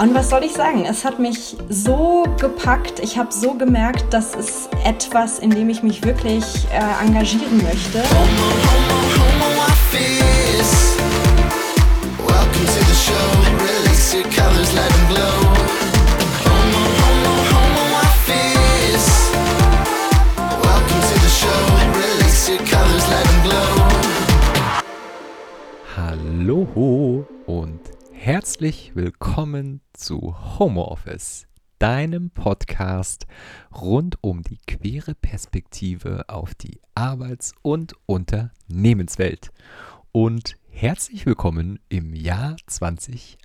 Und was soll ich sagen? Es hat mich so gepackt. Ich habe so gemerkt, das ist etwas, in dem ich mich wirklich äh, engagieren möchte. Hallo herzlich willkommen zu Homeoffice, deinem Podcast rund um die queere Perspektive auf die Arbeits- und Unternehmenswelt. Und herzlich willkommen im Jahr 2021.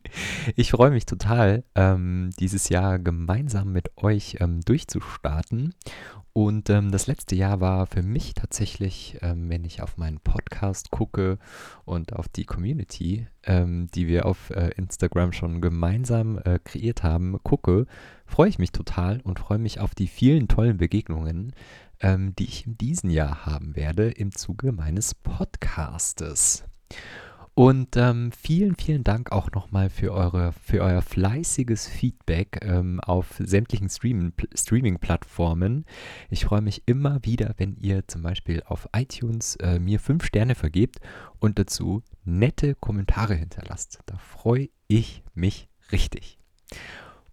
ich freue mich total, ähm, dieses Jahr gemeinsam mit euch ähm, durchzustarten und ähm, das letzte Jahr war für mich tatsächlich, ähm, wenn ich auf meinen Podcast gucke und auf die Community, ähm, die wir auf äh, Instagram schon gemeinsam äh, kreiert haben, gucke, freue ich mich total und freue mich auf die vielen tollen Begegnungen, ähm, die ich in diesem Jahr haben werde im Zuge meines Podcastes. Und ähm, vielen, vielen Dank auch nochmal für, für euer fleißiges Feedback ähm, auf sämtlichen Stream, Streaming-Plattformen. Ich freue mich immer wieder, wenn ihr zum Beispiel auf iTunes äh, mir fünf Sterne vergebt und dazu nette Kommentare hinterlasst. Da freue ich mich richtig.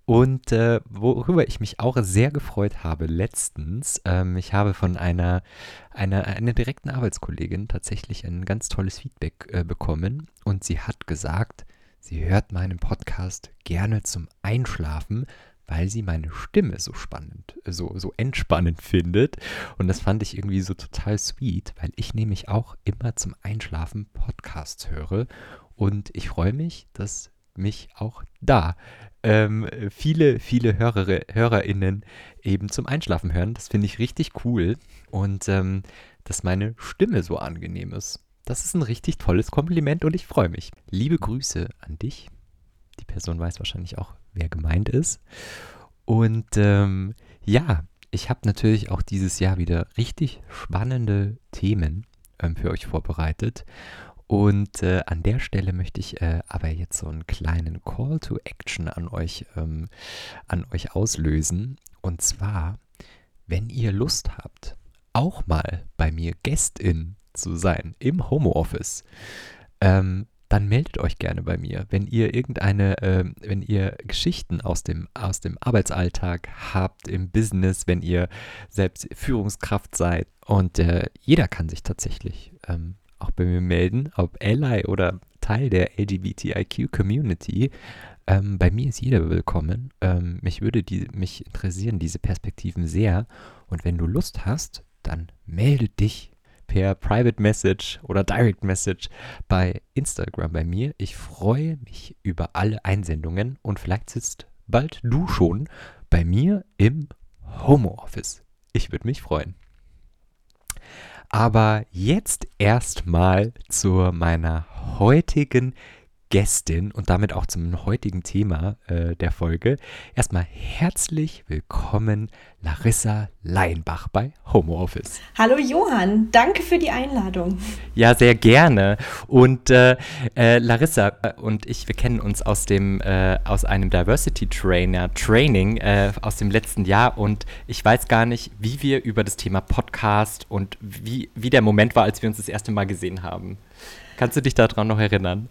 Und äh, worüber ich mich auch sehr gefreut habe letztens, ähm, ich habe von einer, einer, einer direkten Arbeitskollegin tatsächlich ein ganz tolles Feedback äh, bekommen und sie hat gesagt, sie hört meinen Podcast gerne zum Einschlafen, weil sie meine Stimme so spannend, so, so entspannend findet. Und das fand ich irgendwie so total sweet, weil ich nämlich auch immer zum Einschlafen Podcasts höre. Und ich freue mich, dass mich auch da ähm, viele, viele Hörere, HörerInnen eben zum Einschlafen hören. Das finde ich richtig cool. Und ähm, dass meine Stimme so angenehm ist. Das ist ein richtig tolles Kompliment und ich freue mich. Liebe Grüße an dich. Die Person weiß wahrscheinlich auch, wer gemeint ist. Und ähm, ja, ich habe natürlich auch dieses Jahr wieder richtig spannende Themen ähm, für euch vorbereitet. Und äh, an der Stelle möchte ich äh, aber jetzt so einen kleinen Call to Action an euch, ähm, an euch auslösen. Und zwar, wenn ihr Lust habt, auch mal bei mir Gästin zu sein im Homeoffice, ähm, dann meldet euch gerne bei mir. Wenn ihr irgendeine, äh, wenn ihr Geschichten aus dem, aus dem Arbeitsalltag habt, im Business, wenn ihr selbst Führungskraft seid und äh, jeder kann sich tatsächlich ähm, auch bei mir melden, ob Ally oder Teil der LGBTIQ-Community. Ähm, bei mir ist jeder willkommen. Ähm, mich würde die, mich interessieren diese Perspektiven sehr. Und wenn du Lust hast, dann melde dich per Private Message oder Direct Message bei Instagram bei mir. Ich freue mich über alle Einsendungen und vielleicht sitzt bald du schon bei mir im Homeoffice. Ich würde mich freuen. Aber jetzt erstmal zu meiner heutigen Gästin und damit auch zum heutigen Thema äh, der Folge. Erstmal herzlich willkommen, Larissa Leinbach bei Homeoffice. Hallo Johann, danke für die Einladung. Ja, sehr gerne. Und äh, äh, Larissa äh, und ich, wir kennen uns aus dem äh, aus einem Diversity Trainer Training äh, aus dem letzten Jahr und ich weiß gar nicht, wie wir über das Thema Podcast und wie, wie der Moment war, als wir uns das erste Mal gesehen haben. Kannst du dich daran noch erinnern?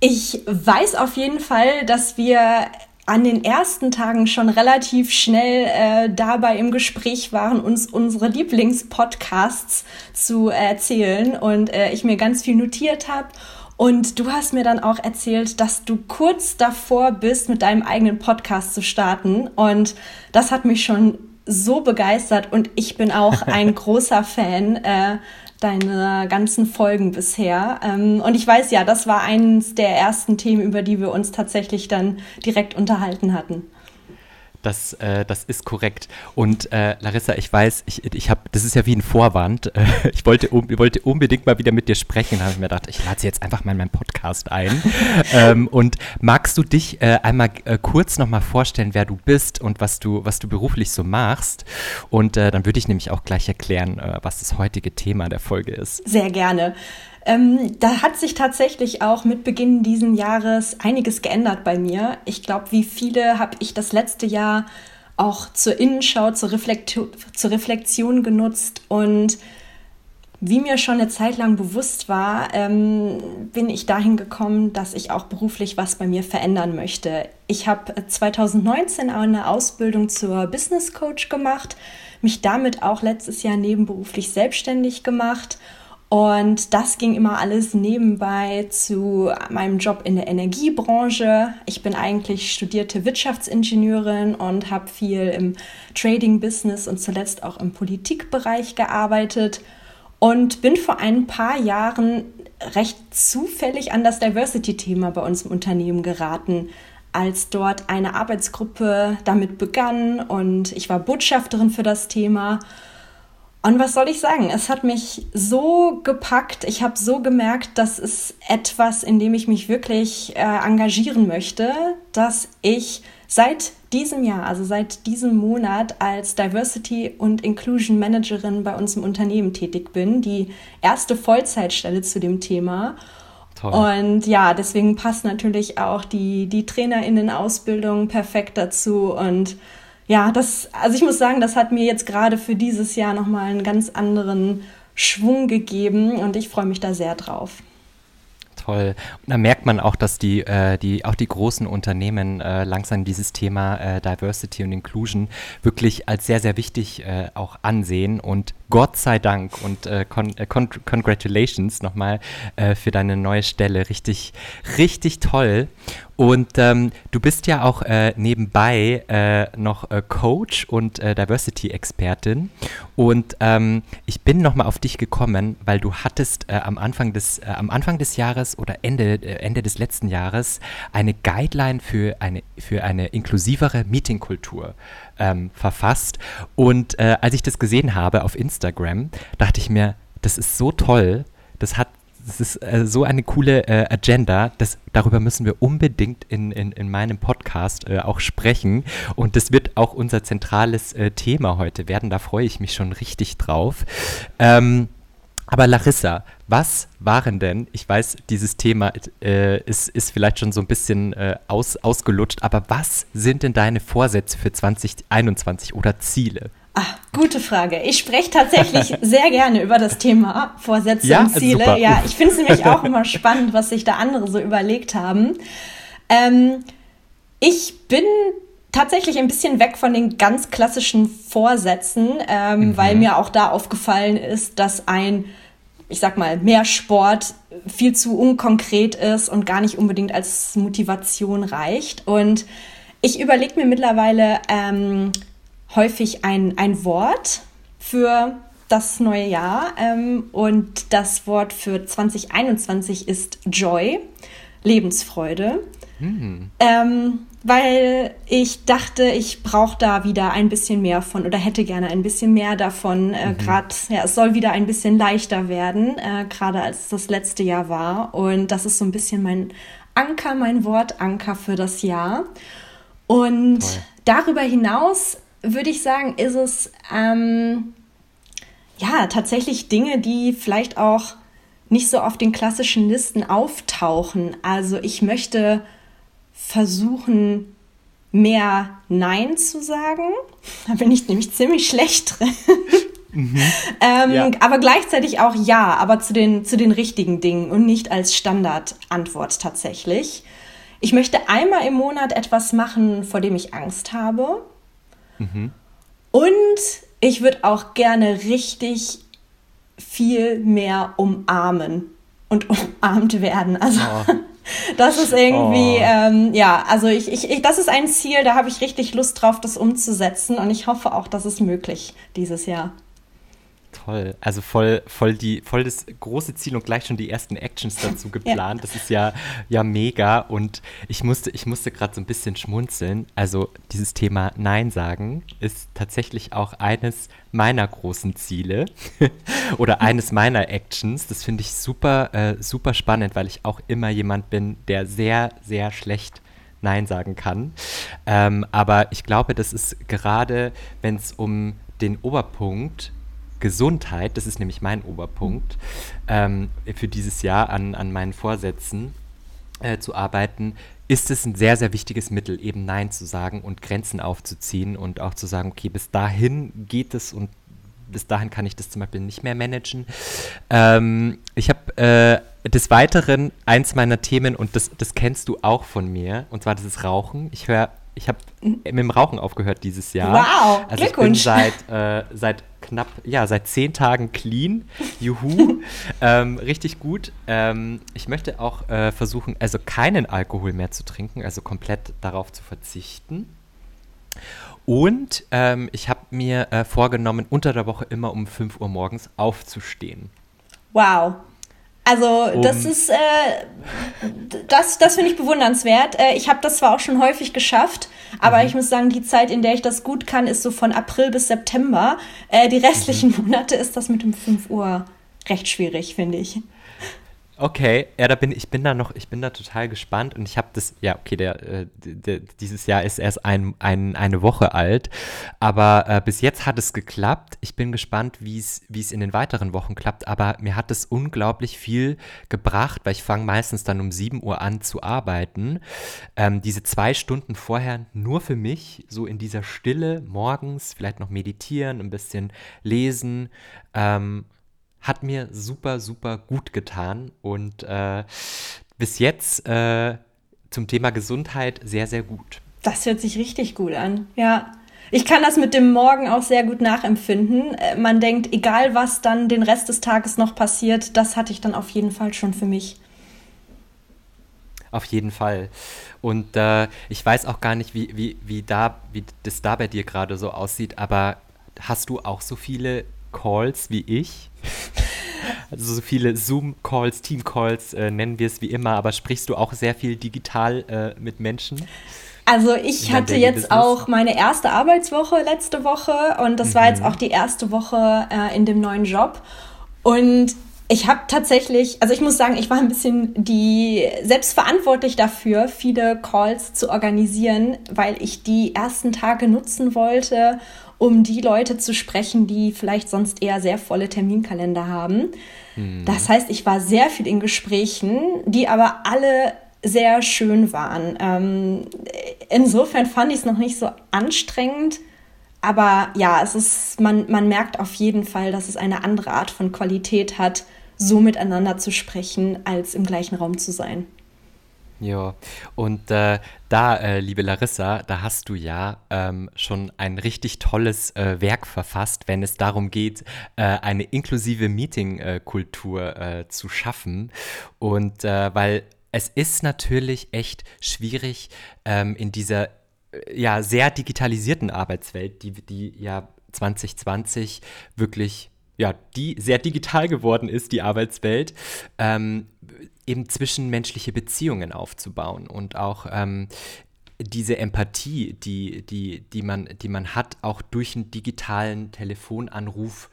Ich weiß auf jeden Fall, dass wir an den ersten Tagen schon relativ schnell äh, dabei im Gespräch waren, uns unsere Lieblingspodcasts zu erzählen und äh, ich mir ganz viel notiert habe. Und du hast mir dann auch erzählt, dass du kurz davor bist, mit deinem eigenen Podcast zu starten. Und das hat mich schon so begeistert und ich bin auch ein großer Fan. Äh, deine ganzen Folgen bisher. Ähm, und ich weiß ja, das war eines der ersten Themen, über die wir uns tatsächlich dann direkt unterhalten hatten. Das, äh, das ist korrekt. Und äh, Larissa, ich weiß, ich, ich habe, das ist ja wie ein Vorwand. Äh, ich wollte, um, wollte unbedingt mal wieder mit dir sprechen. habe ich mir gedacht, ich lade sie jetzt einfach mal in meinen Podcast ein. ähm, und magst du dich äh, einmal äh, kurz nochmal vorstellen, wer du bist und was du, was du beruflich so machst? Und äh, dann würde ich nämlich auch gleich erklären, was das heutige Thema der Folge ist. Sehr gerne. Ähm, da hat sich tatsächlich auch mit Beginn diesen Jahres einiges geändert bei mir. Ich glaube, wie viele habe ich das letzte Jahr auch zur Innenschau, zur, Reflektion, zur Reflexion genutzt und wie mir schon eine Zeit lang bewusst war, ähm, bin ich dahin gekommen, dass ich auch beruflich was bei mir verändern möchte. Ich habe 2019 eine Ausbildung zur Business Coach gemacht, mich damit auch letztes Jahr nebenberuflich selbstständig gemacht. Und das ging immer alles nebenbei zu meinem Job in der Energiebranche. Ich bin eigentlich studierte Wirtschaftsingenieurin und habe viel im Trading-Business und zuletzt auch im Politikbereich gearbeitet und bin vor ein paar Jahren recht zufällig an das Diversity-Thema bei uns im Unternehmen geraten, als dort eine Arbeitsgruppe damit begann und ich war Botschafterin für das Thema. Und was soll ich sagen? Es hat mich so gepackt. Ich habe so gemerkt, das ist etwas, in dem ich mich wirklich äh, engagieren möchte, dass ich seit diesem Jahr, also seit diesem Monat als Diversity und Inclusion Managerin bei uns im Unternehmen tätig bin. Die erste Vollzeitstelle zu dem Thema. Toll. Und ja, deswegen passt natürlich auch die, die TrainerInnen-Ausbildung perfekt dazu. Und ja, das, also ich muss sagen, das hat mir jetzt gerade für dieses Jahr nochmal einen ganz anderen Schwung gegeben und ich freue mich da sehr drauf toll. Und da merkt man auch, dass die, äh, die auch die großen Unternehmen äh, langsam dieses Thema äh, Diversity und Inclusion wirklich als sehr, sehr wichtig äh, auch ansehen. Und Gott sei Dank und äh, con äh, con congratulations nochmal für deine neue Stelle. Richtig, richtig toll. Und ähm, du bist ja auch äh, nebenbei äh, noch äh, Coach und äh, Diversity-Expertin. Und ähm, ich bin nochmal auf dich gekommen, weil du hattest äh, am, Anfang des, äh, am Anfang des Jahres oder Ende, Ende des letzten Jahres eine Guideline für eine, für eine inklusivere Meetingkultur ähm, verfasst. Und als ich das gesehen habe auf Instagram, dachte ich mir, das ist so toll. Das hat das ist äh, so eine coole äh, Agenda. Das, darüber müssen wir unbedingt in, in, in meinem Podcast äh, auch sprechen. Und das wird auch unser zentrales äh, Thema heute werden. Da freue ich mich schon richtig drauf. Ähm, aber Larissa, was waren denn, ich weiß, dieses Thema äh, ist, ist vielleicht schon so ein bisschen äh, aus, ausgelutscht, aber was sind denn deine Vorsätze für 2021 oder Ziele? Ah, gute Frage. Ich spreche tatsächlich sehr gerne über das Thema Vorsätze ja, und Ziele. Super. Ja, ich finde es nämlich auch immer spannend, was sich da andere so überlegt haben. Ähm, ich bin tatsächlich ein bisschen weg von den ganz klassischen Vorsätzen, ähm, mhm. weil mir auch da aufgefallen ist, dass ein, ich sag mal, mehr Sport viel zu unkonkret ist und gar nicht unbedingt als Motivation reicht. Und ich überlege mir mittlerweile, ähm, häufig ein, ein Wort für das neue Jahr. Ähm, und das Wort für 2021 ist Joy, Lebensfreude. Mhm. Ähm, weil ich dachte, ich brauche da wieder ein bisschen mehr von oder hätte gerne ein bisschen mehr davon. Äh, mhm. Gerade, ja, es soll wieder ein bisschen leichter werden, äh, gerade als das letzte Jahr war. Und das ist so ein bisschen mein Anker, mein Wortanker für das Jahr. Und Toll. darüber hinaus würde ich sagen, ist es ähm, ja tatsächlich Dinge, die vielleicht auch nicht so auf den klassischen Listen auftauchen. Also ich möchte versuchen, mehr Nein zu sagen. Da bin ich nämlich ziemlich schlecht drin. Mhm. ähm, ja. Aber gleichzeitig auch Ja, aber zu den, zu den richtigen Dingen und nicht als Standardantwort tatsächlich. Ich möchte einmal im Monat etwas machen, vor dem ich Angst habe. Mhm. Und ich würde auch gerne richtig viel mehr umarmen und umarmt werden. Also oh. das ist irgendwie, oh. ähm, ja, also ich, ich, ich, das ist ein Ziel, da habe ich richtig Lust drauf, das umzusetzen und ich hoffe auch, dass es möglich dieses Jahr toll. Also voll, voll, die, voll das große Ziel und gleich schon die ersten Actions dazu geplant. Ja. Das ist ja, ja mega. Und ich musste, ich musste gerade so ein bisschen schmunzeln. Also dieses Thema Nein sagen ist tatsächlich auch eines meiner großen Ziele oder eines meiner Actions. Das finde ich super, äh, super spannend, weil ich auch immer jemand bin, der sehr, sehr schlecht Nein sagen kann. Ähm, aber ich glaube, das ist gerade, wenn es um den Oberpunkt Gesundheit, das ist nämlich mein Oberpunkt, ähm, für dieses Jahr an, an meinen Vorsätzen äh, zu arbeiten, ist es ein sehr, sehr wichtiges Mittel, eben Nein zu sagen und Grenzen aufzuziehen und auch zu sagen, okay, bis dahin geht es und bis dahin kann ich das zum Beispiel nicht mehr managen. Ähm, ich habe äh, des Weiteren eins meiner Themen, und das, das kennst du auch von mir, und zwar das ist Rauchen. Ich höre, ich habe mit dem Rauchen aufgehört dieses Jahr. Wow, also Glückwunsch. ich bin seit, äh, seit knapp, ja, seit zehn Tagen clean. Juhu. ähm, richtig gut. Ähm, ich möchte auch äh, versuchen, also keinen Alkohol mehr zu trinken, also komplett darauf zu verzichten. Und ähm, ich habe mir äh, vorgenommen, unter der Woche immer um 5 Uhr morgens aufzustehen. Wow. Also um, das ist, äh, das, das finde ich bewundernswert. Äh, ich habe das zwar auch schon häufig geschafft, aber mhm. ich muss sagen, die Zeit, in der ich das gut kann, ist so von April bis September. Äh, die restlichen mhm. Monate ist das mit dem 5 Uhr recht schwierig, finde ich. Okay, ja, da bin ich bin da noch, ich bin da total gespannt und ich habe das, ja, okay, der, äh, der, dieses Jahr ist erst ein, ein, eine Woche alt, aber äh, bis jetzt hat es geklappt. Ich bin gespannt, wie es wie es in den weiteren Wochen klappt, aber mir hat es unglaublich viel gebracht, weil ich fange meistens dann um 7 Uhr an zu arbeiten. Ähm, diese zwei Stunden vorher nur für mich, so in dieser Stille morgens, vielleicht noch meditieren, ein bisschen lesen, ähm, hat mir super, super gut getan und äh, bis jetzt äh, zum Thema Gesundheit sehr, sehr gut. Das hört sich richtig gut an, ja. Ich kann das mit dem Morgen auch sehr gut nachempfinden. Äh, man denkt, egal was dann den Rest des Tages noch passiert, das hatte ich dann auf jeden Fall schon für mich. Auf jeden Fall. Und äh, ich weiß auch gar nicht, wie, wie, wie, da, wie das da bei dir gerade so aussieht, aber hast du auch so viele Calls wie ich? Also so viele Zoom-Calls, Team-Calls, äh, nennen wir es wie immer, aber sprichst du auch sehr viel digital äh, mit Menschen? Also ich hatte jetzt auch meine erste Arbeitswoche letzte Woche und das mhm. war jetzt mhm. auch die erste Woche äh, in dem neuen Job. Und ich habe tatsächlich, also ich muss sagen, ich war ein bisschen die selbstverantwortlich dafür, viele Calls zu organisieren, weil ich die ersten Tage nutzen wollte, um die Leute zu sprechen, die vielleicht sonst eher sehr volle Terminkalender haben. Mhm. Das heißt, ich war sehr viel in Gesprächen, die aber alle sehr schön waren. Ähm, insofern fand ich es noch nicht so anstrengend. Aber ja, es ist, man, man merkt auf jeden Fall, dass es eine andere Art von Qualität hat, so miteinander zu sprechen, als im gleichen Raum zu sein. Ja, und äh, da, äh, liebe Larissa, da hast du ja ähm, schon ein richtig tolles äh, Werk verfasst, wenn es darum geht, äh, eine inklusive Meeting-Kultur äh, zu schaffen. Und äh, weil es ist natürlich echt schwierig ähm, in dieser ja, sehr digitalisierten Arbeitswelt, die, die ja 2020 wirklich ja, die sehr digital geworden ist, die Arbeitswelt, ähm, eben zwischenmenschliche Beziehungen aufzubauen und auch ähm, diese Empathie, die, die, die, man, die man hat, auch durch einen digitalen Telefonanruf,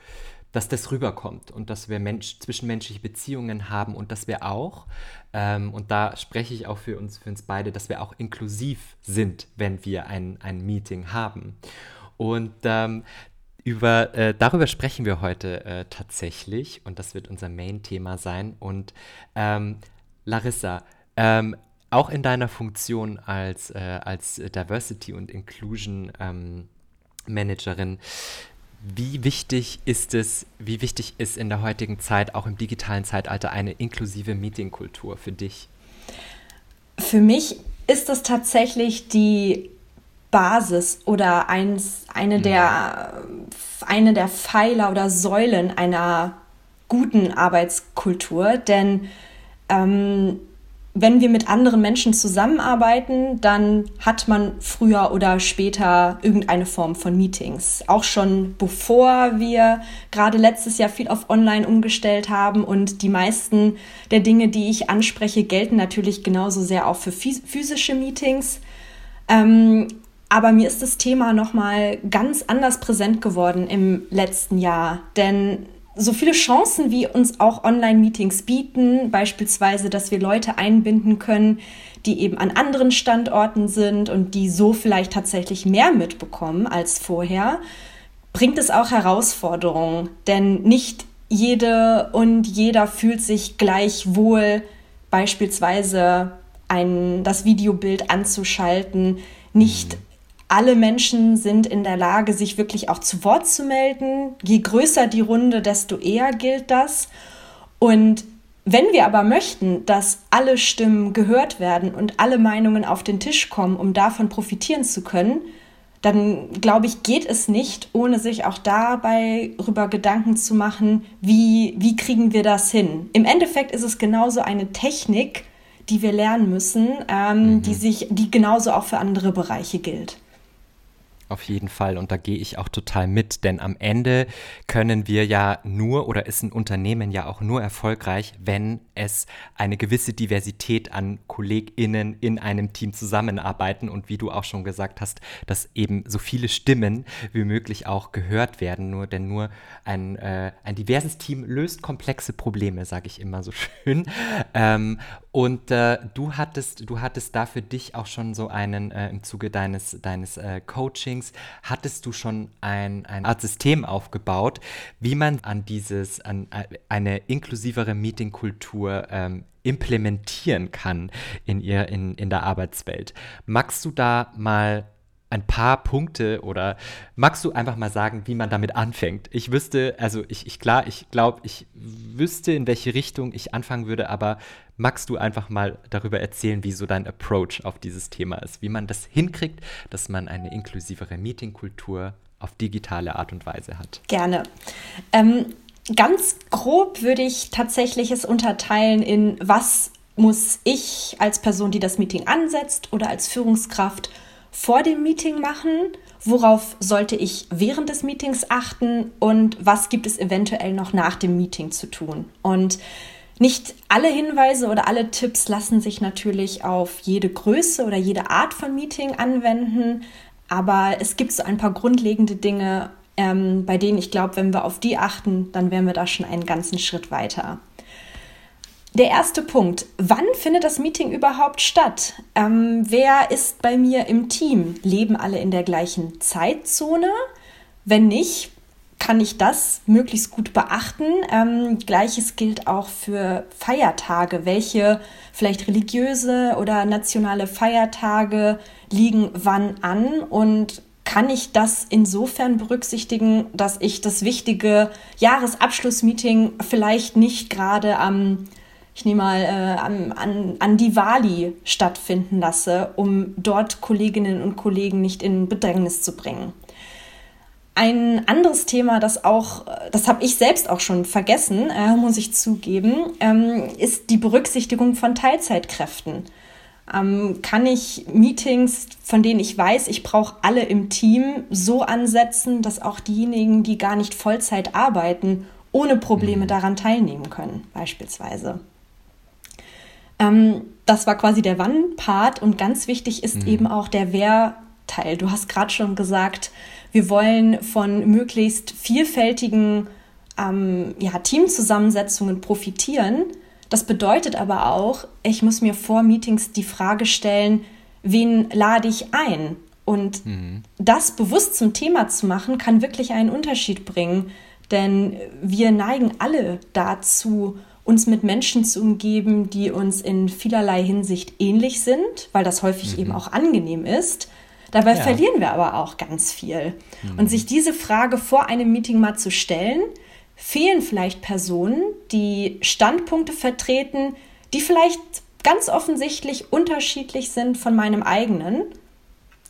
dass das rüberkommt und dass wir Mensch, zwischenmenschliche Beziehungen haben und dass wir auch, ähm, und da spreche ich auch für uns, für uns beide, dass wir auch inklusiv sind, wenn wir ein, ein Meeting haben. Und ähm, über, äh, darüber sprechen wir heute äh, tatsächlich und das wird unser Main-Thema sein. Und ähm, Larissa, ähm, auch in deiner Funktion als, äh, als Diversity und Inclusion ähm, Managerin, wie wichtig ist es, wie wichtig ist in der heutigen Zeit, auch im digitalen Zeitalter, eine inklusive Meetingkultur für dich? Für mich ist das tatsächlich die Basis oder eins, eine, der, eine der Pfeiler oder Säulen einer guten Arbeitskultur. Denn ähm, wenn wir mit anderen Menschen zusammenarbeiten, dann hat man früher oder später irgendeine Form von Meetings. Auch schon bevor wir gerade letztes Jahr viel auf Online umgestellt haben und die meisten der Dinge, die ich anspreche, gelten natürlich genauso sehr auch für physische Meetings. Ähm, aber mir ist das Thema nochmal ganz anders präsent geworden im letzten Jahr. Denn so viele Chancen, wie uns auch Online-Meetings bieten, beispielsweise, dass wir Leute einbinden können, die eben an anderen Standorten sind und die so vielleicht tatsächlich mehr mitbekommen als vorher, bringt es auch Herausforderungen, denn nicht jede und jeder fühlt sich gleich wohl, beispielsweise ein, das Videobild anzuschalten. Nicht alle Menschen sind in der Lage, sich wirklich auch zu Wort zu melden. Je größer die Runde, desto eher gilt das. Und wenn wir aber möchten, dass alle Stimmen gehört werden und alle Meinungen auf den Tisch kommen, um davon profitieren zu können, dann glaube ich, geht es nicht, ohne sich auch dabei darüber Gedanken zu machen, wie, wie kriegen wir das hin. Im Endeffekt ist es genauso eine Technik, die wir lernen müssen, ähm, mhm. die sich, die genauso auch für andere Bereiche gilt. Auf jeden Fall und da gehe ich auch total mit, denn am Ende können wir ja nur oder ist ein Unternehmen ja auch nur erfolgreich, wenn es eine gewisse Diversität an KollegInnen in einem Team zusammenarbeiten und wie du auch schon gesagt hast, dass eben so viele Stimmen wie möglich auch gehört werden. Nur denn nur ein, äh, ein diverses Team löst komplexe Probleme, sage ich immer so schön. Ähm, und äh, du hattest, du hattest da für dich auch schon so einen äh, im Zuge deines, deines äh, Coachings, hattest du schon ein, eine Art System aufgebaut, wie man an dieses, an äh, eine inklusivere Meetingkultur Kultur ähm, implementieren kann in, ihr, in, in der Arbeitswelt. Magst du da mal ein paar Punkte oder magst du einfach mal sagen, wie man damit anfängt? Ich wüsste, also ich, ich klar, ich glaube, ich wüsste, in welche Richtung ich anfangen würde, aber magst du einfach mal darüber erzählen, wie so dein Approach auf dieses Thema ist, wie man das hinkriegt, dass man eine inklusivere Meetingkultur auf digitale Art und Weise hat? Gerne. Ähm, Ganz grob würde ich tatsächlich es unterteilen in, was muss ich als Person, die das Meeting ansetzt oder als Führungskraft vor dem Meeting machen, worauf sollte ich während des Meetings achten und was gibt es eventuell noch nach dem Meeting zu tun. Und nicht alle Hinweise oder alle Tipps lassen sich natürlich auf jede Größe oder jede Art von Meeting anwenden, aber es gibt so ein paar grundlegende Dinge, ähm, bei denen ich glaube, wenn wir auf die achten, dann wären wir da schon einen ganzen Schritt weiter. Der erste Punkt, wann findet das Meeting überhaupt statt? Ähm, wer ist bei mir im Team? Leben alle in der gleichen Zeitzone? Wenn nicht, kann ich das möglichst gut beachten. Ähm, Gleiches gilt auch für Feiertage. Welche vielleicht religiöse oder nationale Feiertage liegen wann an und kann ich das insofern berücksichtigen, dass ich das wichtige Jahresabschlussmeeting vielleicht nicht gerade am, ich nehme mal, äh, an, an, an Diwali stattfinden lasse, um dort Kolleginnen und Kollegen nicht in Bedrängnis zu bringen. Ein anderes Thema, das auch, das habe ich selbst auch schon vergessen, äh, muss ich zugeben, ähm, ist die Berücksichtigung von Teilzeitkräften ähm, kann ich Meetings, von denen ich weiß, ich brauche alle im Team, so ansetzen, dass auch diejenigen, die gar nicht Vollzeit arbeiten, ohne Probleme mhm. daran teilnehmen können, beispielsweise. Ähm, das war quasi der Wann-Part und ganz wichtig ist mhm. eben auch der Wer-Teil. Du hast gerade schon gesagt, wir wollen von möglichst vielfältigen ähm, ja, Teamzusammensetzungen profitieren. Das bedeutet aber auch, ich muss mir vor Meetings die Frage stellen, wen lade ich ein? Und mhm. das bewusst zum Thema zu machen, kann wirklich einen Unterschied bringen. Denn wir neigen alle dazu, uns mit Menschen zu umgeben, die uns in vielerlei Hinsicht ähnlich sind, weil das häufig mhm. eben auch angenehm ist. Dabei ja. verlieren wir aber auch ganz viel. Mhm. Und sich diese Frage vor einem Meeting mal zu stellen, fehlen vielleicht Personen, die Standpunkte vertreten, die vielleicht ganz offensichtlich unterschiedlich sind von meinem eigenen,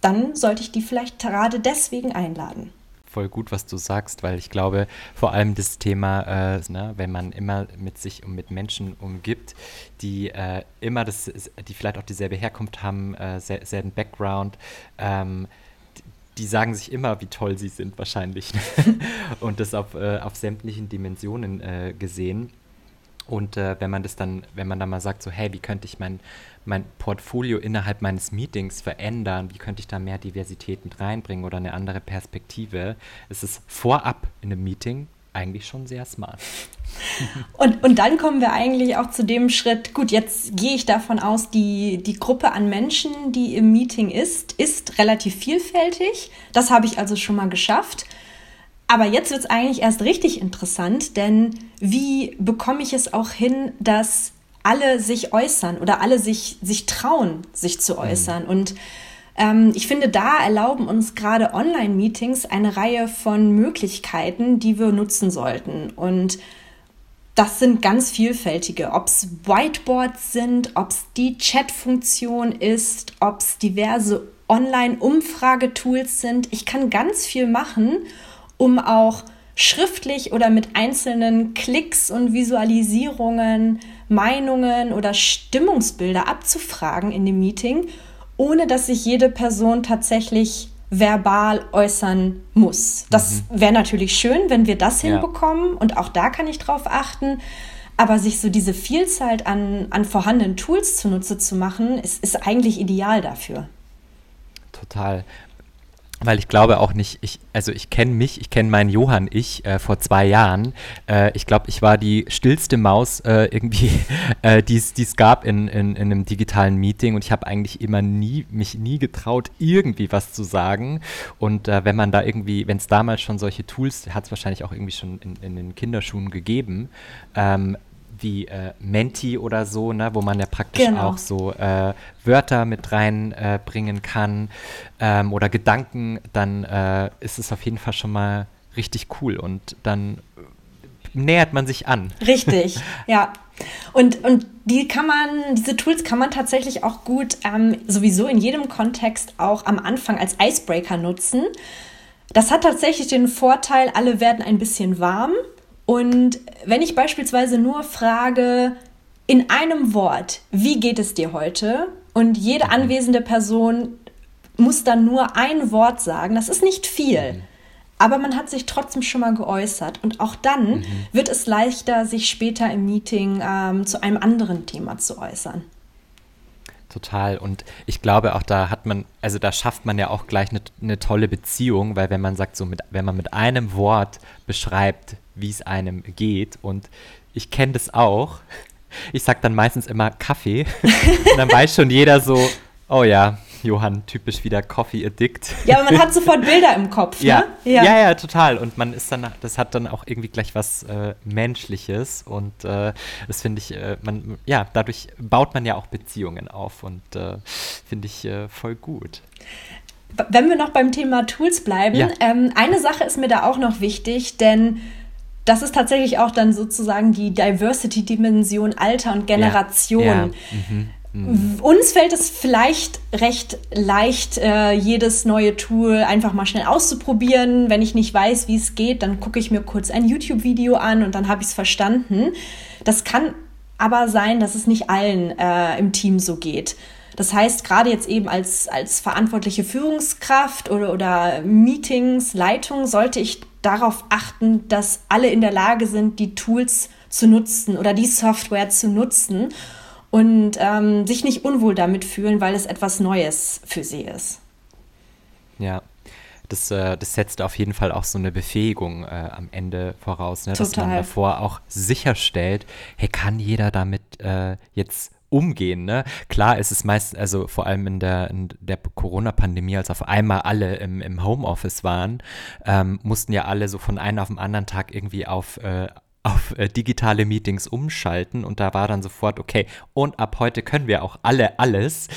dann sollte ich die vielleicht gerade deswegen einladen. Voll gut, was du sagst, weil ich glaube, vor allem das Thema, äh, ne, wenn man immer mit sich und mit Menschen umgibt, die äh, immer das, die vielleicht auch dieselbe Herkunft haben, äh, selben Background, ähm, die sagen sich immer, wie toll sie sind, wahrscheinlich. und das auf, äh, auf sämtlichen Dimensionen äh, gesehen. Und äh, wenn man das dann, wenn man dann mal sagt, so, hey, wie könnte ich mein, mein Portfolio innerhalb meines Meetings verändern, wie könnte ich da mehr Diversität mit reinbringen oder eine andere Perspektive, ist es vorab in einem Meeting eigentlich schon sehr smart. Und, und dann kommen wir eigentlich auch zu dem Schritt, gut, jetzt gehe ich davon aus, die, die Gruppe an Menschen, die im Meeting ist, ist relativ vielfältig. Das habe ich also schon mal geschafft. Aber jetzt wird es eigentlich erst richtig interessant, denn wie bekomme ich es auch hin, dass alle sich äußern oder alle sich, sich trauen, sich zu mhm. äußern? Und ähm, ich finde, da erlauben uns gerade Online-Meetings eine Reihe von Möglichkeiten, die wir nutzen sollten. Und das sind ganz vielfältige. Ob es Whiteboards sind, ob es die Chat-Funktion ist, ob es diverse Online-Umfragetools sind. Ich kann ganz viel machen, um auch schriftlich oder mit einzelnen Klicks und Visualisierungen Meinungen oder Stimmungsbilder abzufragen in dem Meeting, ohne dass sich jede Person tatsächlich verbal äußern muss. Das mhm. wäre natürlich schön, wenn wir das hinbekommen und auch da kann ich drauf achten. Aber sich so diese Vielzahl an, an vorhandenen Tools zunutze zu machen, ist, ist eigentlich ideal dafür. Total weil ich glaube auch nicht, ich, also ich kenne mich, ich kenne meinen Johann ich äh, vor zwei Jahren. Äh, ich glaube, ich war die stillste Maus äh, irgendwie, äh, die es gab in, in, in, einem digitalen Meeting und ich habe eigentlich immer nie, mich nie getraut, irgendwie was zu sagen. Und äh, wenn man da irgendwie, wenn es damals schon solche Tools, hat es wahrscheinlich auch irgendwie schon in, in den Kinderschuhen gegeben, ähm, wie äh, Menti oder so, ne, wo man ja praktisch genau. auch so äh, Wörter mit reinbringen äh, kann ähm, oder Gedanken, dann äh, ist es auf jeden Fall schon mal richtig cool und dann nähert man sich an. Richtig, ja. Und, und die kann man, diese Tools kann man tatsächlich auch gut ähm, sowieso in jedem Kontext auch am Anfang als Icebreaker nutzen. Das hat tatsächlich den Vorteil, alle werden ein bisschen warm und wenn ich beispielsweise nur frage, in einem Wort, wie geht es dir heute? Und jede mhm. anwesende Person muss dann nur ein Wort sagen, das ist nicht viel. Mhm. Aber man hat sich trotzdem schon mal geäußert. Und auch dann mhm. wird es leichter, sich später im Meeting ähm, zu einem anderen Thema zu äußern. Total. Und ich glaube auch, da hat man, also da schafft man ja auch gleich eine, eine tolle Beziehung, weil wenn man sagt, so mit, wenn man mit einem Wort beschreibt, wie es einem geht, und ich kenne das auch, ich sage dann meistens immer Kaffee, und dann weiß schon jeder so, oh ja, Johann, typisch wieder Coffee Addict. Ja, aber man hat sofort Bilder im Kopf, ne? Ja, ja, ja, ja total. Und man ist dann, das hat dann auch irgendwie gleich was äh, Menschliches und äh, das finde ich, äh, man, ja, dadurch baut man ja auch Beziehungen auf und äh, finde ich äh, voll gut. Wenn wir noch beim Thema Tools bleiben, ja. ähm, eine Sache ist mir da auch noch wichtig, denn das ist tatsächlich auch dann sozusagen die Diversity-Dimension Alter und Generation. Ja, ja. Mhm. Mhm. Uns fällt es vielleicht recht leicht, äh, jedes neue Tool einfach mal schnell auszuprobieren. Wenn ich nicht weiß, wie es geht, dann gucke ich mir kurz ein YouTube-Video an und dann habe ich es verstanden. Das kann aber sein, dass es nicht allen äh, im Team so geht. Das heißt, gerade jetzt eben als, als verantwortliche Führungskraft oder, oder Meetings, Leitung, sollte ich darauf achten, dass alle in der Lage sind, die Tools zu nutzen oder die Software zu nutzen und ähm, sich nicht unwohl damit fühlen, weil es etwas Neues für sie ist. Ja, das, äh, das setzt auf jeden Fall auch so eine Befähigung äh, am Ende voraus, ne? dass man davor auch sicherstellt, hey, kann jeder damit äh, jetzt umgehen. Ne? Klar ist es meist, also vor allem in der, in der Corona-Pandemie, als auf einmal alle im, im Homeoffice waren, ähm, mussten ja alle so von einem auf den anderen Tag irgendwie auf, äh, auf äh, digitale Meetings umschalten und da war dann sofort, okay, und ab heute können wir auch alle alles.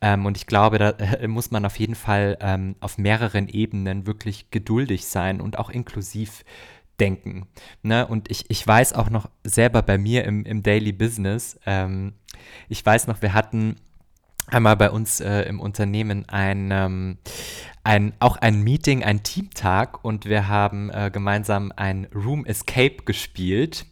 Ähm, und ich glaube, da äh, muss man auf jeden Fall ähm, auf mehreren Ebenen wirklich geduldig sein und auch inklusiv denken. Ne? Und ich, ich weiß auch noch selber bei mir im, im Daily Business, ähm, ich weiß noch, wir hatten einmal bei uns äh, im Unternehmen ein, ähm, ein, auch ein Meeting, ein Teamtag und wir haben äh, gemeinsam ein Room Escape gespielt.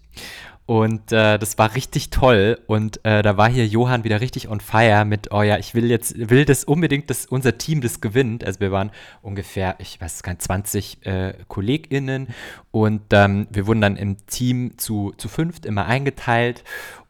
Und äh, das war richtig toll. Und äh, da war hier Johann wieder richtig on fire mit, oh ja, ich will jetzt, will das unbedingt, dass unser Team das gewinnt. Also wir waren ungefähr, ich weiß gar nicht, 20 äh, KollegInnen und ähm, wir wurden dann im Team zu, zu fünft immer eingeteilt.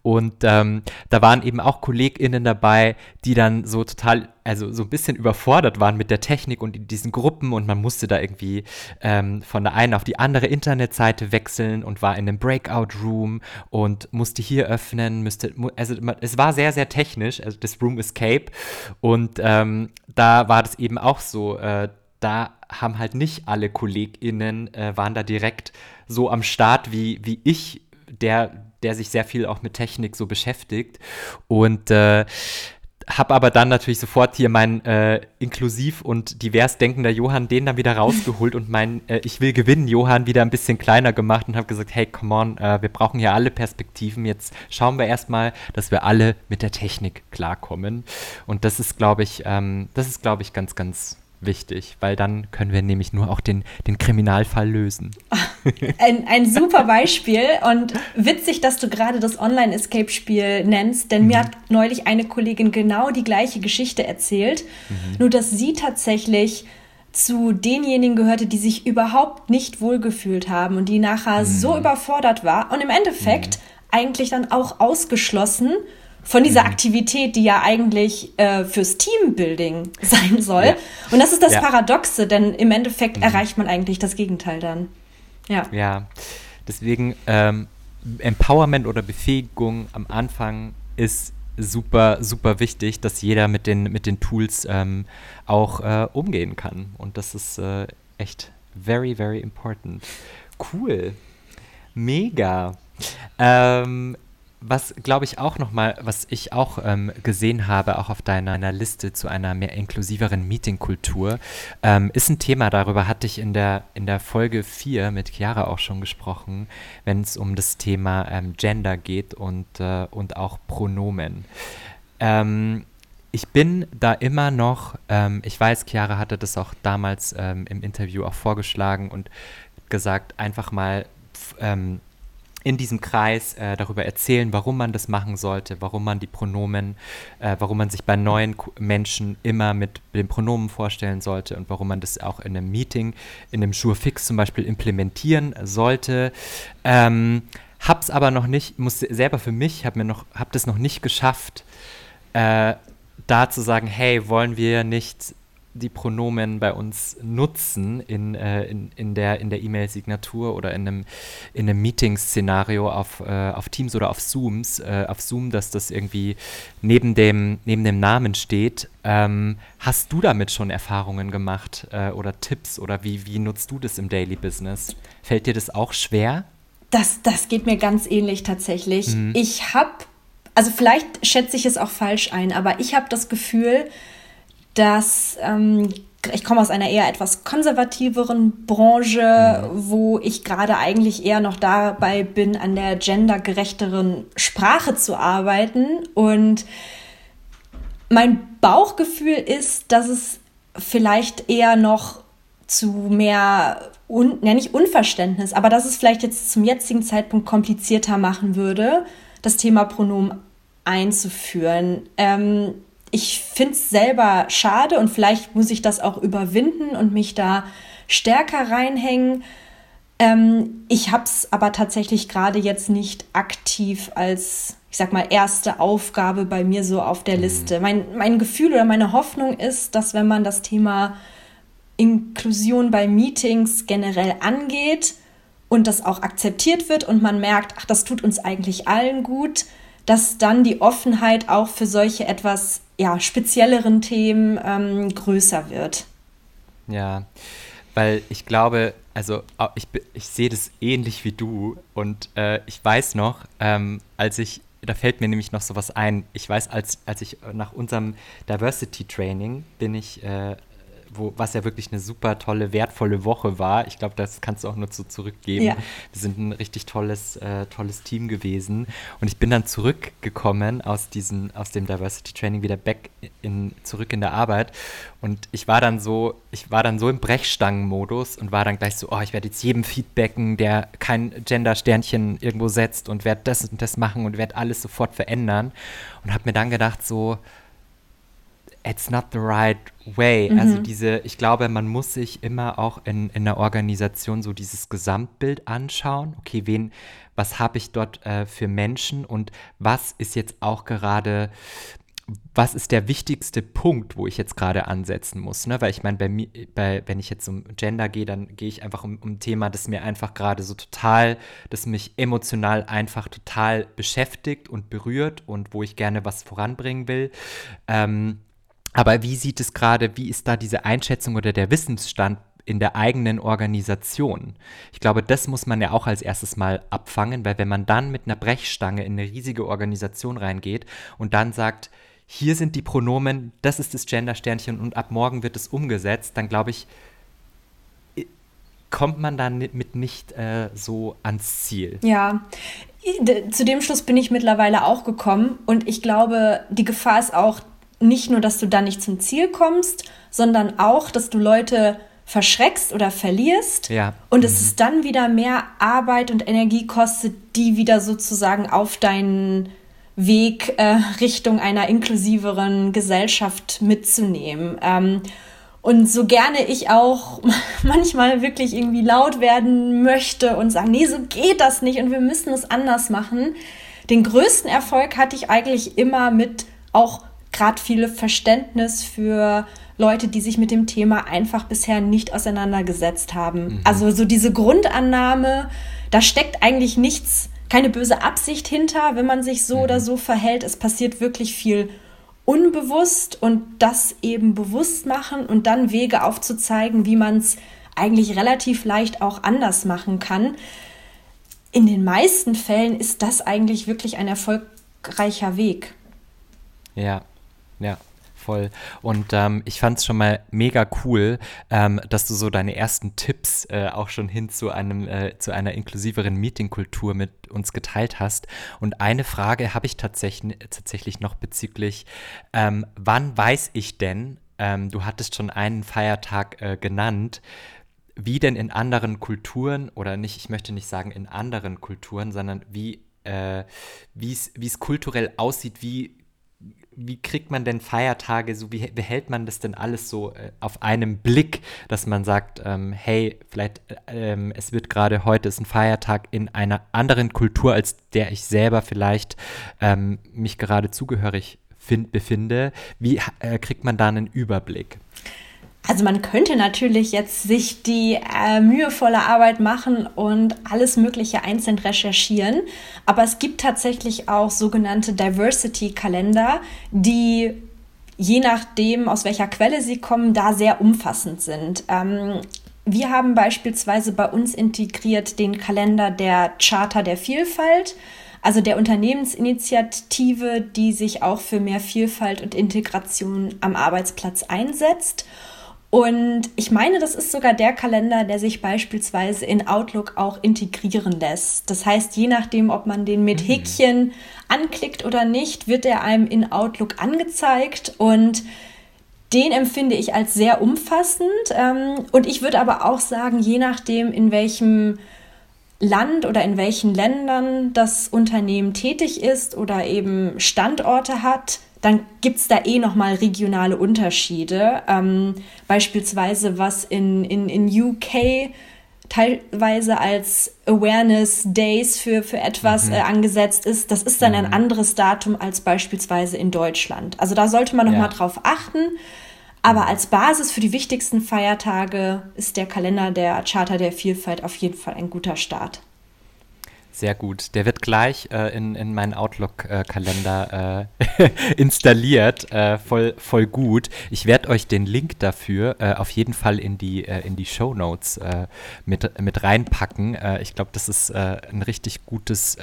Und ähm, da waren eben auch KollegInnen dabei, die dann so total, also so ein bisschen überfordert waren mit der Technik und in diesen Gruppen und man musste da irgendwie ähm, von der einen auf die andere Internetseite wechseln und war in einem Breakout-Room und musste hier öffnen, müsste, also es war sehr, sehr technisch, also das Room Escape. Und ähm, da war das eben auch so, äh, da haben halt nicht alle KollegInnen äh, waren da direkt so am Start wie, wie ich, der, der sich sehr viel auch mit Technik so beschäftigt. Und äh, habe aber dann natürlich sofort hier mein äh, inklusiv und divers denkender Johann den dann wieder rausgeholt und mein äh, Ich will gewinnen Johann wieder ein bisschen kleiner gemacht und habe gesagt, hey, come on, äh, wir brauchen hier alle Perspektiven. Jetzt schauen wir erstmal, dass wir alle mit der Technik klarkommen. Und das ist, glaube ich, ähm, das ist, glaube ich, ganz, ganz wichtig, weil dann können wir nämlich nur auch den, den Kriminalfall lösen. Ein, ein super Beispiel und witzig, dass du gerade das Online-Escape-Spiel nennst, denn mhm. mir hat neulich eine Kollegin genau die gleiche Geschichte erzählt, mhm. nur dass sie tatsächlich zu denjenigen gehörte, die sich überhaupt nicht wohlgefühlt haben und die nachher mhm. so überfordert war und im Endeffekt mhm. eigentlich dann auch ausgeschlossen von dieser mhm. Aktivität, die ja eigentlich äh, fürs Teambuilding sein soll. Ja. Und das ist das ja. Paradoxe, denn im Endeffekt mhm. erreicht man eigentlich das Gegenteil dann. Ja. Ja, deswegen ähm, Empowerment oder Befähigung am Anfang ist super, super wichtig, dass jeder mit den, mit den Tools ähm, auch äh, umgehen kann. Und das ist äh, echt very, very important. Cool. Mega. Ähm, was glaube ich auch nochmal, was ich auch ähm, gesehen habe, auch auf deiner Liste zu einer mehr inklusiveren Meetingkultur, ähm, ist ein Thema, darüber hatte ich in der, in der Folge 4 mit Chiara auch schon gesprochen, wenn es um das Thema ähm, Gender geht und, äh, und auch Pronomen. Ähm, ich bin da immer noch, ähm, ich weiß, Chiara hatte das auch damals ähm, im Interview auch vorgeschlagen und gesagt, einfach mal in diesem Kreis äh, darüber erzählen, warum man das machen sollte, warum man die Pronomen, äh, warum man sich bei neuen Menschen immer mit den Pronomen vorstellen sollte und warum man das auch in einem Meeting, in einem Fix zum Beispiel implementieren sollte. Ähm, hab's aber noch nicht, muss selber für mich, hab mir noch, hab das noch nicht geschafft, äh, da zu sagen, hey, wollen wir nicht die Pronomen bei uns nutzen in, äh, in, in der in der E-Mail-Signatur oder in einem, in einem Meeting-Szenario auf, äh, auf Teams oder auf Zooms, äh, auf Zoom, dass das irgendwie neben dem, neben dem Namen steht. Ähm, hast du damit schon Erfahrungen gemacht äh, oder Tipps oder wie, wie nutzt du das im Daily Business? Fällt dir das auch schwer? Das, das geht mir ganz ähnlich tatsächlich. Mhm. Ich habe, also vielleicht schätze ich es auch falsch ein, aber ich habe das Gefühl, dass ähm, ich komme aus einer eher etwas konservativeren Branche, mhm. wo ich gerade eigentlich eher noch dabei bin, an der gendergerechteren Sprache zu arbeiten. Und mein Bauchgefühl ist, dass es vielleicht eher noch zu mehr, un, ja nicht Unverständnis, aber dass es vielleicht jetzt zum jetzigen Zeitpunkt komplizierter machen würde, das Thema Pronomen einzuführen. Ähm, ich finde es selber schade und vielleicht muss ich das auch überwinden und mich da stärker reinhängen. Ähm, ich habe es aber tatsächlich gerade jetzt nicht aktiv als, ich sag mal, erste Aufgabe bei mir so auf der mhm. Liste. Mein, mein Gefühl oder meine Hoffnung ist, dass wenn man das Thema Inklusion bei Meetings generell angeht und das auch akzeptiert wird und man merkt, ach, das tut uns eigentlich allen gut, dass dann die Offenheit auch für solche etwas ja, spezielleren Themen ähm, größer wird. Ja, weil ich glaube, also ich, ich sehe das ähnlich wie du und äh, ich weiß noch, ähm, als ich, da fällt mir nämlich noch sowas ein, ich weiß, als, als ich nach unserem Diversity Training bin ich äh, wo, was ja wirklich eine super tolle, wertvolle Woche war. Ich glaube, das kannst du auch nur so zurückgeben. Ja. Wir sind ein richtig tolles, äh, tolles Team gewesen. Und ich bin dann zurückgekommen aus, diesem, aus dem Diversity Training wieder back in, zurück in der Arbeit. Und ich war dann so, ich war dann so im Brechstangenmodus und war dann gleich so, oh, ich werde jetzt jedem feedbacken, der kein Gender-Sternchen irgendwo setzt und werde das und das machen und werde alles sofort verändern. Und habe mir dann gedacht, so, it's not the right way. Mhm. Also diese, ich glaube, man muss sich immer auch in, in der Organisation so dieses Gesamtbild anschauen. Okay, wen, was habe ich dort äh, für Menschen und was ist jetzt auch gerade, was ist der wichtigste Punkt, wo ich jetzt gerade ansetzen muss? Ne? Weil ich meine, bei mir, bei, wenn ich jetzt um Gender gehe, dann gehe ich einfach um, um ein Thema, das mir einfach gerade so total, das mich emotional einfach total beschäftigt und berührt und wo ich gerne was voranbringen will. Ähm, aber wie sieht es gerade, wie ist da diese Einschätzung oder der Wissensstand in der eigenen Organisation. Ich glaube, das muss man ja auch als erstes mal abfangen, weil wenn man dann mit einer Brechstange in eine riesige Organisation reingeht und dann sagt, hier sind die Pronomen, das ist das Gender-Sternchen und ab morgen wird es umgesetzt, dann glaube ich, kommt man dann mit nicht äh, so ans Ziel. Ja, zu dem Schluss bin ich mittlerweile auch gekommen und ich glaube, die Gefahr ist auch nicht nur, dass du dann nicht zum Ziel kommst, sondern auch, dass du Leute verschreckst oder verlierst ja. und mhm. es ist dann wieder mehr Arbeit und Energie kostet, die wieder sozusagen auf deinen Weg äh, Richtung einer inklusiveren Gesellschaft mitzunehmen. Ähm, und so gerne ich auch manchmal wirklich irgendwie laut werden möchte und sagen, nee, so geht das nicht und wir müssen es anders machen. Den größten Erfolg hatte ich eigentlich immer mit auch gerade viel Verständnis für Leute, die sich mit dem Thema einfach bisher nicht auseinandergesetzt haben. Mhm. Also so diese Grundannahme, da steckt eigentlich nichts, keine böse Absicht hinter, wenn man sich so mhm. oder so verhält. Es passiert wirklich viel unbewusst und das eben bewusst machen und dann Wege aufzuzeigen, wie man es eigentlich relativ leicht auch anders machen kann. In den meisten Fällen ist das eigentlich wirklich ein erfolgreicher Weg. Ja, ja voll. Und ähm, ich fand es schon mal mega cool, ähm, dass du so deine ersten Tipps äh, auch schon hin zu einem äh, zu einer inklusiveren Meetingkultur mit uns geteilt hast. Und eine Frage habe ich tatsächlich tatsächlich noch bezüglich, ähm, wann weiß ich denn? Ähm, du hattest schon einen Feiertag äh, genannt wie denn in anderen Kulturen oder nicht, ich möchte nicht sagen in anderen Kulturen, sondern wie äh, wie es kulturell aussieht, wie wie kriegt man denn Feiertage, so wie behält man das denn alles so äh, auf einem Blick, dass man sagt, ähm, hey, vielleicht äh, ähm, es wird gerade heute ist ein Feiertag in einer anderen Kultur, als der ich selber vielleicht ähm, mich gerade zugehörig find, befinde. Wie äh, kriegt man da einen Überblick? Also man könnte natürlich jetzt sich die äh, mühevolle Arbeit machen und alles Mögliche einzeln recherchieren, aber es gibt tatsächlich auch sogenannte Diversity-Kalender, die je nachdem, aus welcher Quelle sie kommen, da sehr umfassend sind. Ähm, wir haben beispielsweise bei uns integriert den Kalender der Charta der Vielfalt, also der Unternehmensinitiative, die sich auch für mehr Vielfalt und Integration am Arbeitsplatz einsetzt. Und ich meine, das ist sogar der Kalender, der sich beispielsweise in Outlook auch integrieren lässt. Das heißt, je nachdem, ob man den mit mhm. Häkchen anklickt oder nicht, wird er einem in Outlook angezeigt und den empfinde ich als sehr umfassend. Ähm, und ich würde aber auch sagen, je nachdem, in welchem Land oder in welchen Ländern das Unternehmen tätig ist oder eben Standorte hat, dann gibt es da eh nochmal regionale Unterschiede. Ähm, beispielsweise was in, in, in UK teilweise als Awareness Days für, für etwas mhm. äh, angesetzt ist, das ist dann mhm. ein anderes Datum als beispielsweise in Deutschland. Also da sollte man nochmal ja. drauf achten. Aber als Basis für die wichtigsten Feiertage ist der Kalender der Charta der Vielfalt auf jeden Fall ein guter Start. Sehr gut. Der wird gleich äh, in, in meinen Outlook-Kalender äh, installiert. Äh, voll, voll gut. Ich werde euch den Link dafür äh, auf jeden Fall in die, äh, in die Show Notes äh, mit, mit reinpacken. ich glaube, das ist ein richtig gutes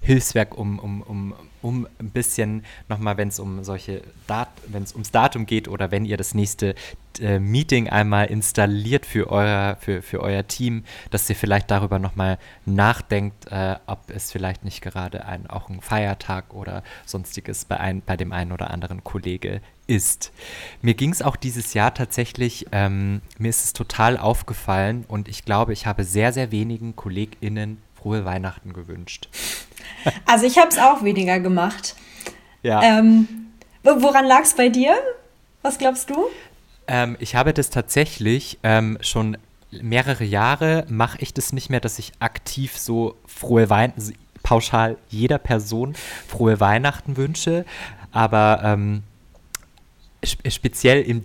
Hilfswerk, um, um, um um ein bisschen nochmal, wenn es um solche Dat wenn es ums Datum geht oder wenn ihr das nächste äh, Meeting einmal installiert für euer, für, für euer Team, dass ihr vielleicht darüber nochmal nachdenkt, äh, ob es vielleicht nicht gerade ein, auch ein Feiertag oder sonstiges bei, ein, bei dem einen oder anderen Kollege ist. Mir ging es auch dieses Jahr tatsächlich, ähm, mir ist es total aufgefallen und ich glaube, ich habe sehr, sehr wenigen KollegInnen frohe Weihnachten gewünscht. Also ich habe es auch weniger gemacht. Ja. Ähm, woran lag es bei dir? Was glaubst du? Ähm, ich habe das tatsächlich ähm, schon mehrere Jahre, mache ich das nicht mehr, dass ich aktiv so frohe Weihnachten, pauschal jeder Person frohe Weihnachten wünsche. Aber ähm, speziell im,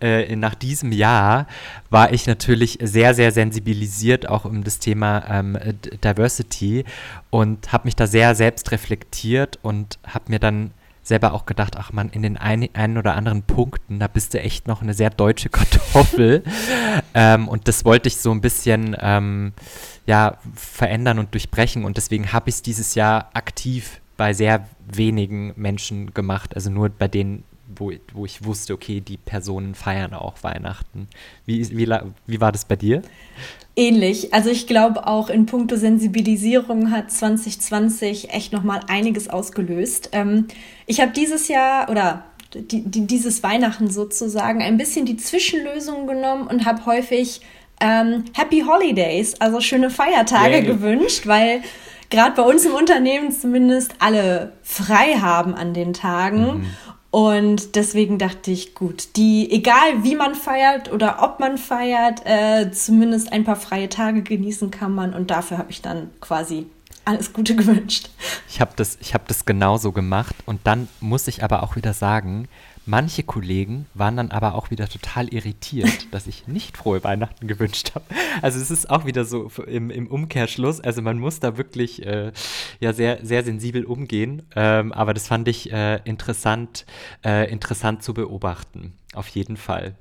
äh, nach diesem Jahr war ich natürlich sehr, sehr sensibilisiert auch um das Thema ähm, Diversity und habe mich da sehr selbst reflektiert und habe mir dann selber auch gedacht, ach man, in den ein, einen oder anderen Punkten, da bist du echt noch eine sehr deutsche Kartoffel. ähm, und das wollte ich so ein bisschen ähm, ja, verändern und durchbrechen. Und deswegen habe ich es dieses Jahr aktiv bei sehr wenigen Menschen gemacht, also nur bei denen, wo, wo ich wusste, okay, die Personen feiern auch Weihnachten. Wie, wie, wie war das bei dir? Ähnlich. Also ich glaube auch in puncto Sensibilisierung hat 2020 echt nochmal einiges ausgelöst. Ähm, ich habe dieses Jahr oder die, die, dieses Weihnachten sozusagen ein bisschen die Zwischenlösung genommen und habe häufig ähm, Happy Holidays, also schöne Feiertage yeah. gewünscht, weil gerade bei uns im Unternehmen zumindest alle frei haben an den Tagen. Mhm. Und deswegen dachte ich, gut, die, egal wie man feiert oder ob man feiert, äh, zumindest ein paar freie Tage genießen kann man. Und dafür habe ich dann quasi alles Gute gewünscht. Ich habe das, hab das genauso gemacht. Und dann muss ich aber auch wieder sagen, Manche Kollegen waren dann aber auch wieder total irritiert, dass ich nicht frohe Weihnachten gewünscht habe. Also es ist auch wieder so im, im Umkehrschluss. Also man muss da wirklich äh, ja sehr, sehr sensibel umgehen. Ähm, aber das fand ich äh, interessant, äh, interessant zu beobachten. Auf jeden Fall.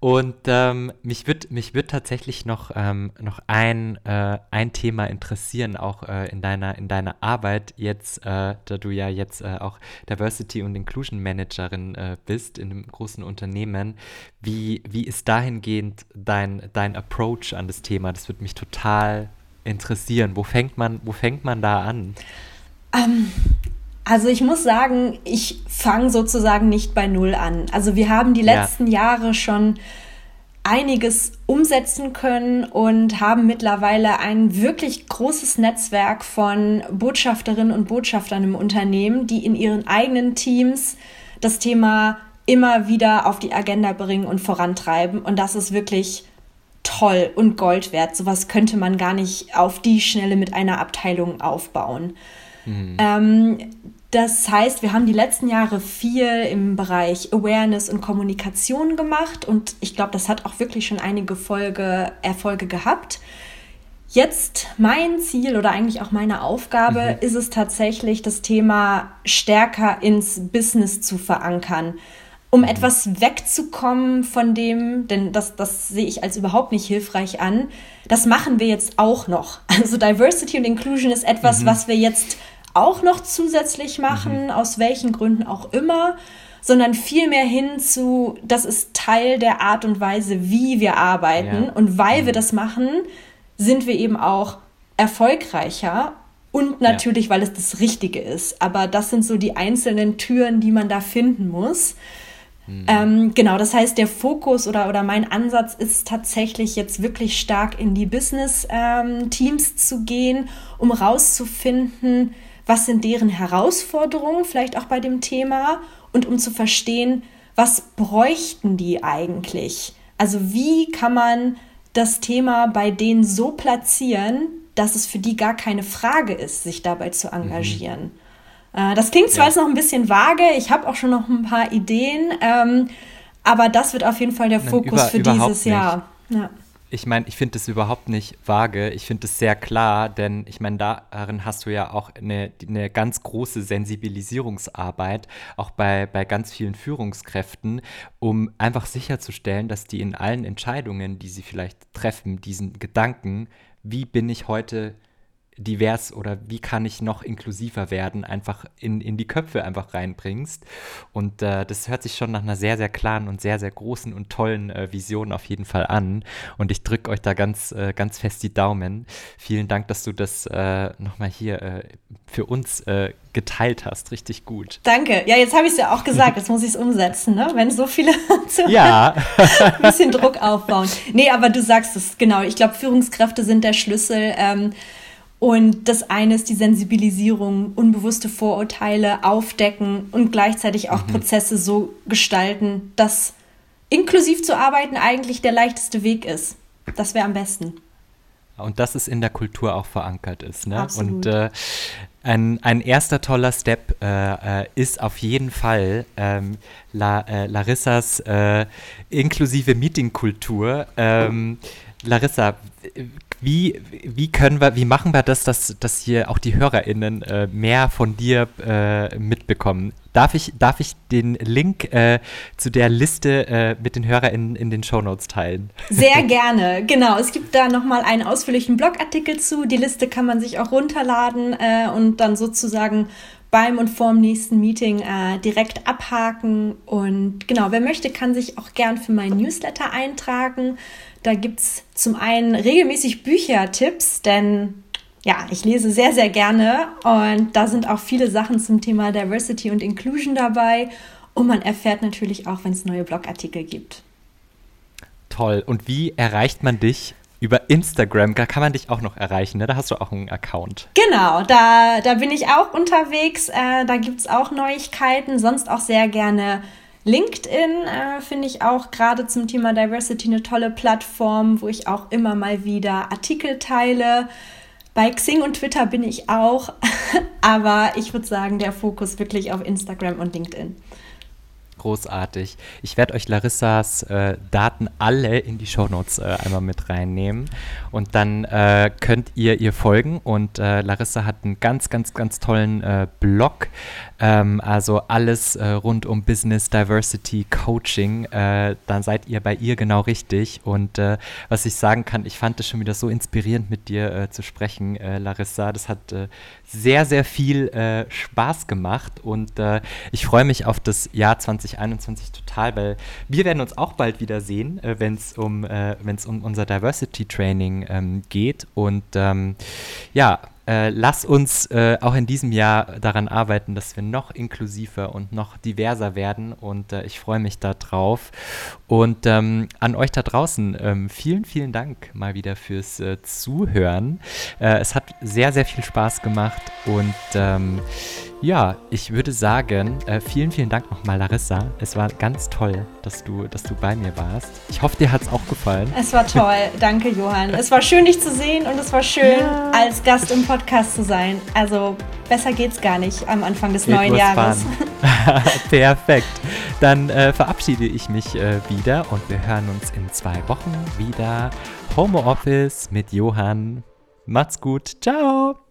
Und ähm, mich würde mich würd tatsächlich noch, ähm, noch ein, äh, ein Thema interessieren, auch äh, in, deiner, in deiner Arbeit jetzt, äh, da du ja jetzt äh, auch Diversity und Inclusion Managerin äh, bist in einem großen Unternehmen. Wie, wie ist dahingehend dein, dein Approach an das Thema? Das würde mich total interessieren. Wo fängt man, wo fängt man da an? Ähm, also ich muss sagen, ich fange sozusagen nicht bei Null an. Also wir haben die letzten ja. Jahre schon einiges umsetzen können und haben mittlerweile ein wirklich großes Netzwerk von Botschafterinnen und Botschaftern im Unternehmen, die in ihren eigenen Teams das Thema immer wieder auf die Agenda bringen und vorantreiben. Und das ist wirklich toll und Gold wert. Sowas könnte man gar nicht auf die Schnelle mit einer Abteilung aufbauen. Mhm. Ähm, das heißt, wir haben die letzten Jahre viel im Bereich Awareness und Kommunikation gemacht und ich glaube, das hat auch wirklich schon einige Folge, Erfolge gehabt. Jetzt mein Ziel oder eigentlich auch meine Aufgabe mhm. ist es tatsächlich, das Thema stärker ins Business zu verankern, um mhm. etwas wegzukommen von dem, denn das, das sehe ich als überhaupt nicht hilfreich an. Das machen wir jetzt auch noch. Also Diversity und Inclusion ist etwas, mhm. was wir jetzt auch noch zusätzlich machen, mhm. aus welchen Gründen auch immer, sondern vielmehr hin zu, das ist Teil der Art und Weise, wie wir arbeiten. Ja. Und weil mhm. wir das machen, sind wir eben auch erfolgreicher und natürlich, ja. weil es das Richtige ist. Aber das sind so die einzelnen Türen, die man da finden muss. Mhm. Ähm, genau, das heißt, der Fokus oder, oder mein Ansatz ist tatsächlich jetzt wirklich stark in die Business-Teams ähm, zu gehen, um rauszufinden, was sind deren Herausforderungen, vielleicht auch bei dem Thema und um zu verstehen, was bräuchten die eigentlich? Also wie kann man das Thema bei denen so platzieren, dass es für die gar keine Frage ist, sich dabei zu engagieren. Mhm. Äh, das klingt zwar ja. jetzt noch ein bisschen vage, ich habe auch schon noch ein paar Ideen, ähm, aber das wird auf jeden Fall der Fokus über, für dieses Jahr. Ja ich meine, ich finde das überhaupt nicht vage. Ich finde es sehr klar, denn ich meine, darin hast du ja auch eine, eine ganz große Sensibilisierungsarbeit, auch bei, bei ganz vielen Führungskräften, um einfach sicherzustellen, dass die in allen Entscheidungen, die sie vielleicht treffen, diesen Gedanken, wie bin ich heute divers oder wie kann ich noch inklusiver werden, einfach in, in die Köpfe einfach reinbringst. Und äh, das hört sich schon nach einer sehr, sehr klaren und sehr, sehr großen und tollen äh, Vision auf jeden Fall an. Und ich drücke euch da ganz, äh, ganz fest die Daumen. Vielen Dank, dass du das äh, nochmal hier äh, für uns äh, geteilt hast. Richtig gut. Danke. Ja, jetzt habe ich es ja auch gesagt, jetzt muss ich es umsetzen, ne? wenn so viele ja. ein bisschen Druck aufbauen. Nee, aber du sagst es, genau. Ich glaube, Führungskräfte sind der Schlüssel. Ähm, und das eine ist die Sensibilisierung, unbewusste Vorurteile aufdecken und gleichzeitig auch mhm. Prozesse so gestalten, dass inklusiv zu arbeiten eigentlich der leichteste Weg ist. Das wäre am besten. Und dass es in der Kultur auch verankert ist. Ne? Absolut. Und äh, ein, ein erster toller Step äh, äh, ist auf jeden Fall ähm, La, äh, Larissas äh, inklusive Meetingkultur. Ähm, Larissa, wie, wie können wir, wie machen wir das, dass, dass hier auch die HörerInnen äh, mehr von dir äh, mitbekommen? Darf ich, darf ich den Link äh, zu der Liste äh, mit den HörerInnen in den Shownotes teilen? Sehr gerne, genau. Es gibt da nochmal einen ausführlichen Blogartikel zu. Die Liste kann man sich auch runterladen äh, und dann sozusagen beim und vorm nächsten Meeting äh, direkt abhaken. Und genau, wer möchte, kann sich auch gern für meinen Newsletter eintragen. Da gibt es zum einen regelmäßig Büchertipps, denn ja, ich lese sehr, sehr gerne und da sind auch viele Sachen zum Thema Diversity und Inclusion dabei. Und man erfährt natürlich auch, wenn es neue Blogartikel gibt. Toll. Und wie erreicht man dich über Instagram, da kann man dich auch noch erreichen, ne? Da hast du auch einen Account. Genau, da, da bin ich auch unterwegs. Äh, da gibt es auch Neuigkeiten, sonst auch sehr gerne LinkedIn äh, finde ich auch gerade zum Thema Diversity eine tolle Plattform, wo ich auch immer mal wieder Artikel teile. Bei Xing und Twitter bin ich auch, aber ich würde sagen, der Fokus wirklich auf Instagram und LinkedIn. Großartig. Ich werde euch Larissas äh, Daten alle in die Shownotes äh, einmal mit reinnehmen. Und dann äh, könnt ihr ihr folgen. Und äh, Larissa hat einen ganz, ganz, ganz tollen äh, Blog, ähm, also alles äh, rund um Business Diversity Coaching, dann seid ihr bei ihr genau richtig. Und was ich sagen kann, ich fand es schon wieder so inspirierend mit dir zu sprechen, Larissa, das hat sehr, sehr viel Spaß gemacht und ich freue mich auf das Jahr 20 2021 total, weil wir werden uns auch bald wieder sehen, äh, wenn es um, äh, um unser Diversity Training ähm, geht. Und ähm, ja, äh, lass uns äh, auch in diesem Jahr daran arbeiten, dass wir noch inklusiver und noch diverser werden. Und äh, ich freue mich darauf. Und ähm, an euch da draußen, ähm, vielen, vielen Dank mal wieder fürs äh, Zuhören. Äh, es hat sehr, sehr viel Spaß gemacht. Und ähm, ja, ich würde sagen, äh, vielen, vielen Dank nochmal, Larissa. Es war ganz toll, dass du, dass du bei mir warst. Ich hoffe, dir hat es auch gefallen. Es war toll. Danke, Johann. Es war schön, dich zu sehen und es war schön, ja. als Gast im Podcast zu sein. Also besser geht's gar nicht am Anfang des Geht neuen Jahres. Perfekt. Dann äh, verabschiede ich mich äh, wieder und wir hören uns in zwei Wochen wieder. Home Office mit Johann. Macht's gut. Ciao.